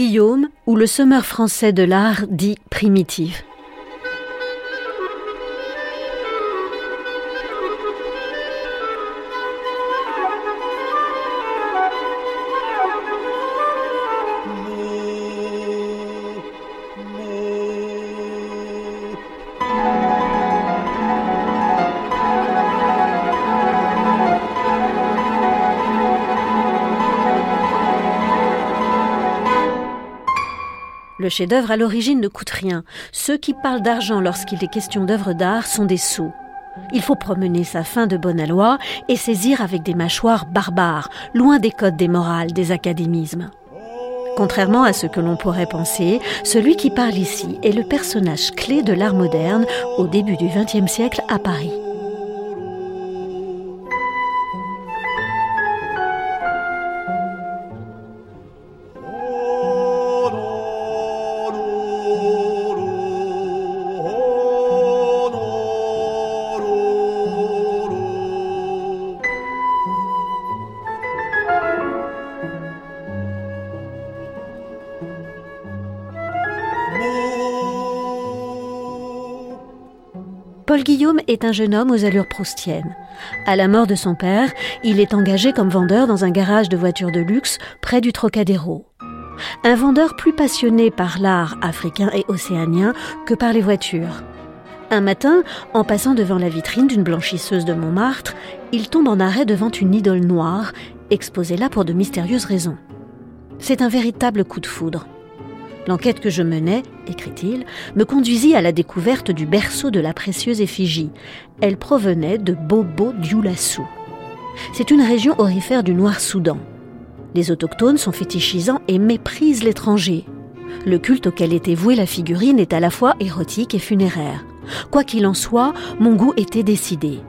Guillaume ou le semeur français de l'art dit primitif. Le chef-d'œuvre à l'origine ne coûte rien. Ceux qui parlent d'argent lorsqu'il est question d'œuvres d'art sont des sots. Il faut promener sa fin de bonne aloi et saisir avec des mâchoires barbares, loin des codes des morales, des académismes. Contrairement à ce que l'on pourrait penser, celui qui parle ici est le personnage clé de l'art moderne au début du XXe siècle à Paris. Paul Guillaume est un jeune homme aux allures proustiennes. À la mort de son père, il est engagé comme vendeur dans un garage de voitures de luxe près du Trocadéro. Un vendeur plus passionné par l'art africain et océanien que par les voitures. Un matin, en passant devant la vitrine d'une blanchisseuse de Montmartre, il tombe en arrêt devant une idole noire, exposée là pour de mystérieuses raisons. C'est un véritable coup de foudre. L'enquête que je menais, écrit-il, me conduisit à la découverte du berceau de la précieuse effigie. Elle provenait de Bobo Dioulassou. C'est une région orifère du Noir-Soudan. Les autochtones sont fétichisants et méprisent l'étranger. Le culte auquel était vouée la figurine est à la fois érotique et funéraire. Quoi qu'il en soit, mon goût était décidé.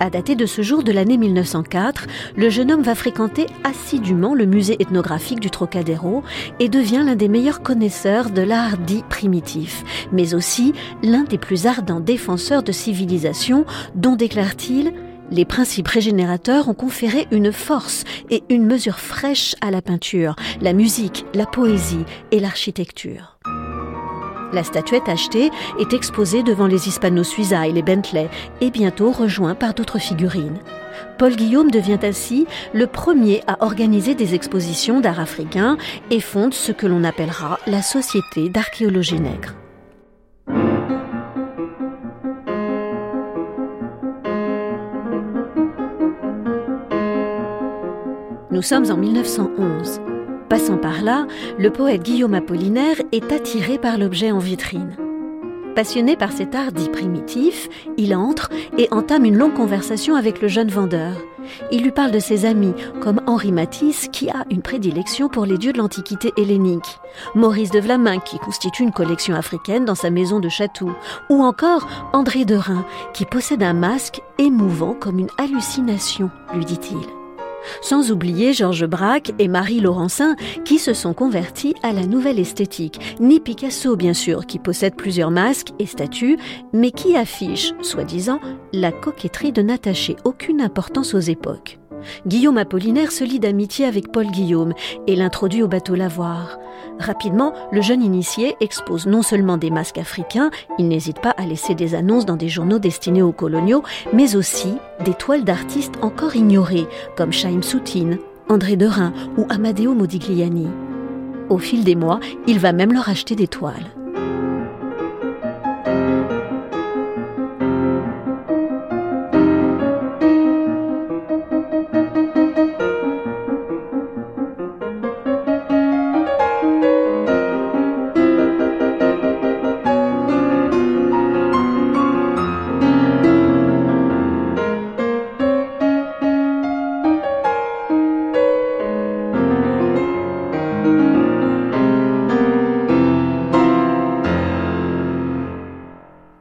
À dater de ce jour de l'année 1904, le jeune homme va fréquenter assidûment le musée ethnographique du Trocadéro et devient l'un des meilleurs connaisseurs de l'art dit primitif, mais aussi l'un des plus ardents défenseurs de civilisation dont déclare-t-il les principes régénérateurs ont conféré une force et une mesure fraîche à la peinture, la musique, la poésie et l'architecture. La statuette achetée est exposée devant les Hispano-Suiza et les Bentley et bientôt rejoint par d'autres figurines. Paul Guillaume devient ainsi le premier à organiser des expositions d'art africain et fonde ce que l'on appellera la Société d'archéologie nègre. Nous sommes en 1911. Passant par là, le poète Guillaume Apollinaire est attiré par l'objet en vitrine. Passionné par cet art dit primitif, il entre et entame une longue conversation avec le jeune vendeur. Il lui parle de ses amis, comme Henri Matisse, qui a une prédilection pour les dieux de l'Antiquité hellénique, Maurice de Vlaminck, qui constitue une collection africaine dans sa maison de Château, ou encore André Derain, qui possède un masque émouvant comme une hallucination, lui dit-il. Sans oublier Georges Braque et Marie Laurencin qui se sont convertis à la nouvelle esthétique. Ni Picasso, bien sûr, qui possède plusieurs masques et statues, mais qui affiche, soi-disant, la coquetterie de n'attacher aucune importance aux époques. Guillaume Apollinaire se lie d'amitié avec Paul Guillaume et l'introduit au bateau lavoir. Rapidement, le jeune initié expose non seulement des masques africains, il n'hésite pas à laisser des annonces dans des journaux destinés aux coloniaux, mais aussi des toiles d'artistes encore ignorées, comme Chaim Soutine, André Derain ou Amadeo Modigliani. Au fil des mois, il va même leur acheter des toiles.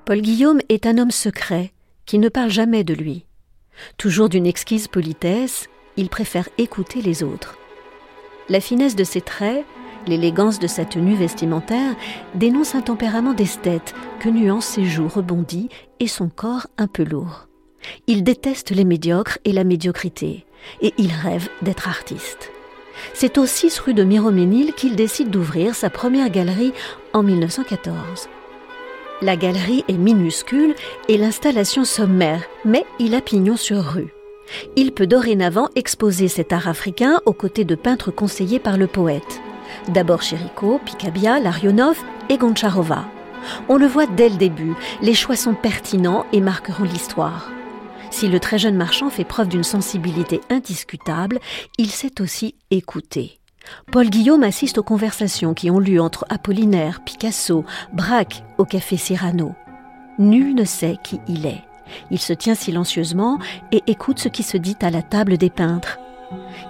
Paul Guillaume est un homme secret qui ne parle jamais de lui. Toujours d'une exquise politesse, il préfère écouter les autres. La finesse de ses traits, l'élégance de sa tenue vestimentaire dénoncent un tempérament d'esthète que nuance ses joues rebondies et son corps un peu lourd. Il déteste les médiocres et la médiocrité, et il rêve d'être artiste. C'est au 6 rue de Miroménil qu'il décide d'ouvrir sa première galerie en 1914. La galerie est minuscule et l'installation sommaire, mais il a pignon sur rue. Il peut dorénavant exposer cet art africain aux côtés de peintres conseillés par le poète. D'abord Chirico, Picabia, Larionov et Goncharova. On le voit dès le début, les choix sont pertinents et marqueront l'histoire. Si le très jeune marchand fait preuve d'une sensibilité indiscutable, il sait aussi écouter. Paul Guillaume assiste aux conversations qui ont lieu entre Apollinaire, Picasso, Braque au café Cyrano. Nul ne sait qui il est. Il se tient silencieusement et écoute ce qui se dit à la table des peintres.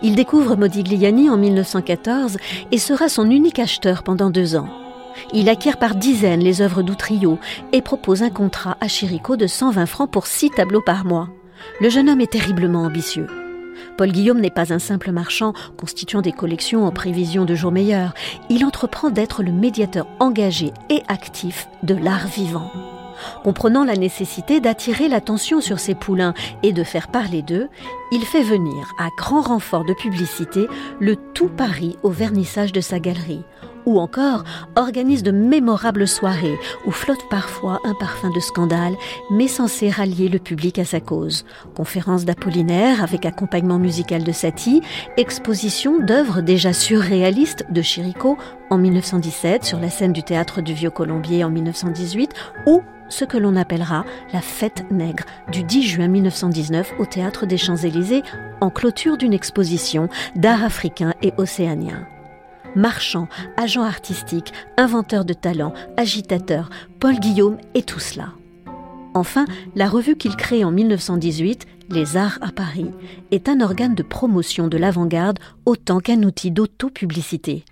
Il découvre Modigliani en 1914 et sera son unique acheteur pendant deux ans. Il acquiert par dizaines les œuvres d'Outrio et propose un contrat à Chirico de 120 francs pour six tableaux par mois. Le jeune homme est terriblement ambitieux. Paul Guillaume n'est pas un simple marchand constituant des collections en prévision de jours meilleurs. Il entreprend d'être le médiateur engagé et actif de l'art vivant. Comprenant la nécessité d'attirer l'attention sur ses poulains et de faire parler d'eux, il fait venir, à grand renfort de publicité, le tout Paris au vernissage de sa galerie, ou encore organise de mémorables soirées où flotte parfois un parfum de scandale, mais censé rallier le public à sa cause. Conférences d'Apollinaire avec accompagnement musical de Satie, exposition d'œuvres déjà surréalistes de Chirico en 1917 sur la scène du théâtre du Vieux-Colombier en 1918 ou ce que l'on appellera la fête nègre du 10 juin 1919 au théâtre des Champs-Élysées en clôture d'une exposition d'art africain et océanien marchand, agent artistique, inventeur de talent, agitateur, Paul Guillaume et tout cela. Enfin, la revue qu'il crée en 1918, Les Arts à Paris, est un organe de promotion de l'avant-garde autant qu'un outil d'auto-publicité.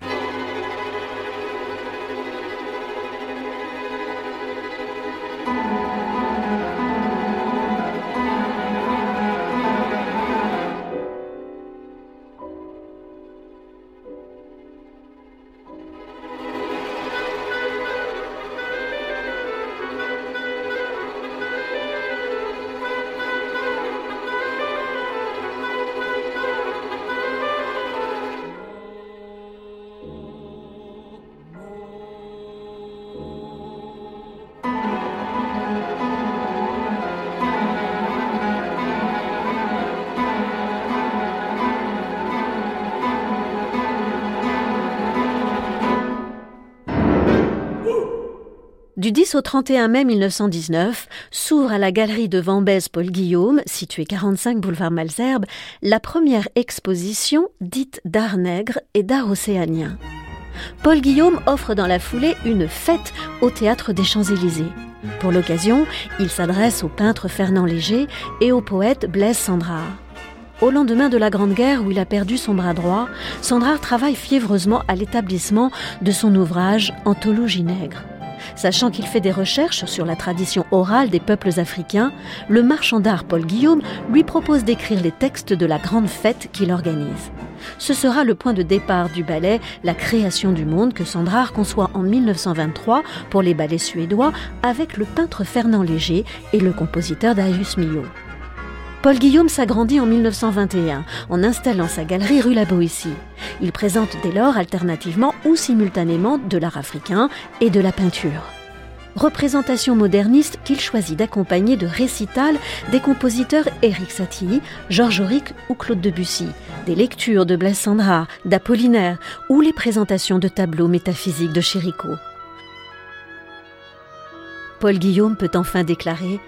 Du 10 au 31 mai 1919 s'ouvre à la galerie de Vambèze Paul Guillaume, située 45 boulevard Malzerbe, la première exposition dite d'art nègre et d'art océanien. Paul Guillaume offre dans la foulée une fête au théâtre des Champs-Élysées. Pour l'occasion, il s'adresse au peintre Fernand Léger et au poète Blaise Sandrard. Au lendemain de la Grande Guerre où il a perdu son bras droit, Sandrard travaille fiévreusement à l'établissement de son ouvrage Anthologie nègre. Sachant qu'il fait des recherches sur la tradition orale des peuples africains, le marchand d'art Paul Guillaume lui propose d'écrire les textes de la grande fête qu'il organise. Ce sera le point de départ du ballet La création du monde que Sandrard conçoit en 1923 pour les ballets suédois avec le peintre Fernand Léger et le compositeur Darius Milhaud. Paul Guillaume s'agrandit en 1921 en installant sa galerie rue La Boétie. Il présente dès lors alternativement ou simultanément de l'art africain et de la peinture. Représentation moderniste qu'il choisit d'accompagner de récitals des compositeurs Éric Satie, Georges Auric ou Claude Debussy, des lectures de Blaise d'Apollinaire ou les présentations de tableaux métaphysiques de Chérico. Paul Guillaume peut enfin déclarer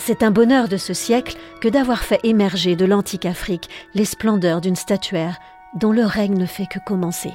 c'est un bonheur de ce siècle que d'avoir fait émerger de l'antique Afrique les splendeurs d'une statuaire dont le règne ne fait que commencer.